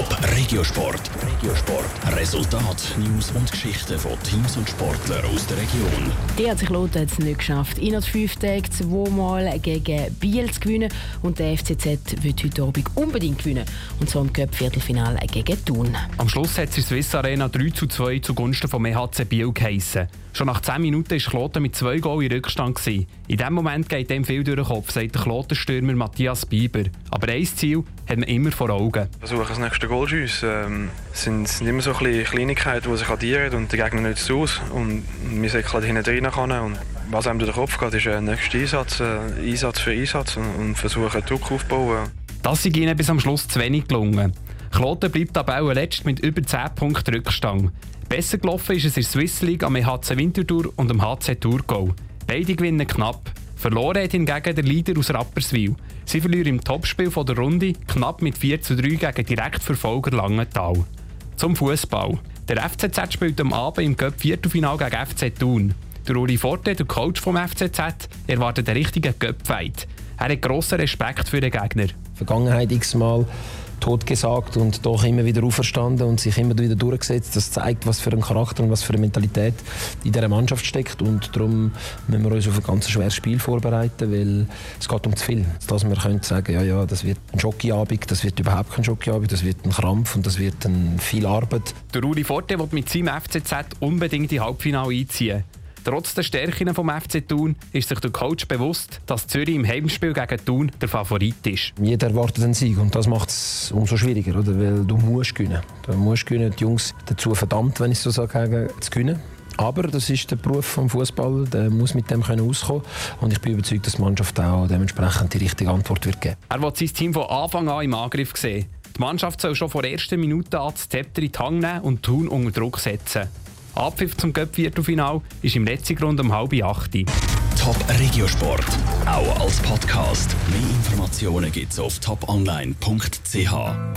Top Regiosport. Regiosport. Resultat, News und Geschichten von Teams und Sportlern aus der Region. Die hat sich Lothar jetzt nicht geschafft, innerhalb fünf Tagen zweimal gegen Biel zu gewinnen. Und der FCZ wird heute Abend unbedingt gewinnen. Und zwar im Cup-Viertelfinale gegen Thun. Am Schluss hat sich Swiss Arena 3 zu 2 zugunsten vom EHC Biel geheissen. Schon nach 10 Minuten war Kloten mit zwei Goal in Rückstand. Gewesen. In diesem Moment geht dem viel durch den Kopf, sagt der Klotenstürmer Matthias Bieber. Aber ein Ziel hat man immer vor Augen. Versuchen das nächste Goal zu schiessen. Ähm, es sind, sind immer so Kleinigkeiten, die sich addieren und der Gegner nicht aus. Und wir säckeln hinten rein. Und was einem durch den Kopf geht, ist der nächste Einsatz, äh, Einsatz für Einsatz und, und versuchen Druck aufzubauen. Das ist ihnen bis am Schluss zu wenig gelungen. Kloten bleibt aber auch letzt mit über 10 Punkten Rückstand. Besser gelaufen ist es in der Swiss League am HC Winterthur und am HC Thurgau. Beide gewinnen knapp. Verloren hat hingegen der Leader aus Rapperswil. Sie verlieren im Topspiel der Runde knapp mit 4 zu 3 gegen Direktverfolger Langenthal. Zum Fußball. Der FCZ spielt am Abend im Cup Viertelfinal gegen FC Thun. Der Uri Forte, der Coach vom FCZ, erwartet einen richtigen Cup-Fight. Er hat grossen Respekt für den Gegner. Vergangenheit x-mal totgesagt und doch immer wieder auferstanden und sich immer wieder durchgesetzt. Das zeigt, was für ein Charakter und was für eine Mentalität in dieser Mannschaft steckt und darum müssen wir uns auf ein ganz schweres Spiel vorbereiten, weil es geht um zu viel. Dass wir können sagen, ja, ja, das wird ein Jockeyabend, das wird überhaupt kein Jockeyabend, das wird ein Krampf und das wird ein viel Arbeit. Der Uri Forte will mit seinem FCZ unbedingt die Halbfinale einziehen. Trotz der Stärken vom FC Thun ist sich der Coach bewusst, dass Zürich im Heimspiel gegen Thun der Favorit ist. Jeder erwartet einen Sieg und das macht es umso schwieriger, oder? weil du musst gewinnen. Du musst gewinnen, die Jungs dazu verdammt, wenn ich so sage, zu gewinnen. Aber das ist der Beruf des Fußball, der muss mit dem können auskommen und ich bin überzeugt, dass die Mannschaft auch dementsprechend die richtige Antwort wird geben. Er wird sein Team von Anfang an im Angriff sehen. Die Mannschaft soll schon vor der ersten Minute an das Zepter in die Hand nehmen und Thun unter Druck setzen. Abpfiff zum Göpp-Viertelfinal ist im letzten Grund um halb acht. Top Regiosport, auch als Podcast. Mehr Informationen gibt's auf toponline.ch.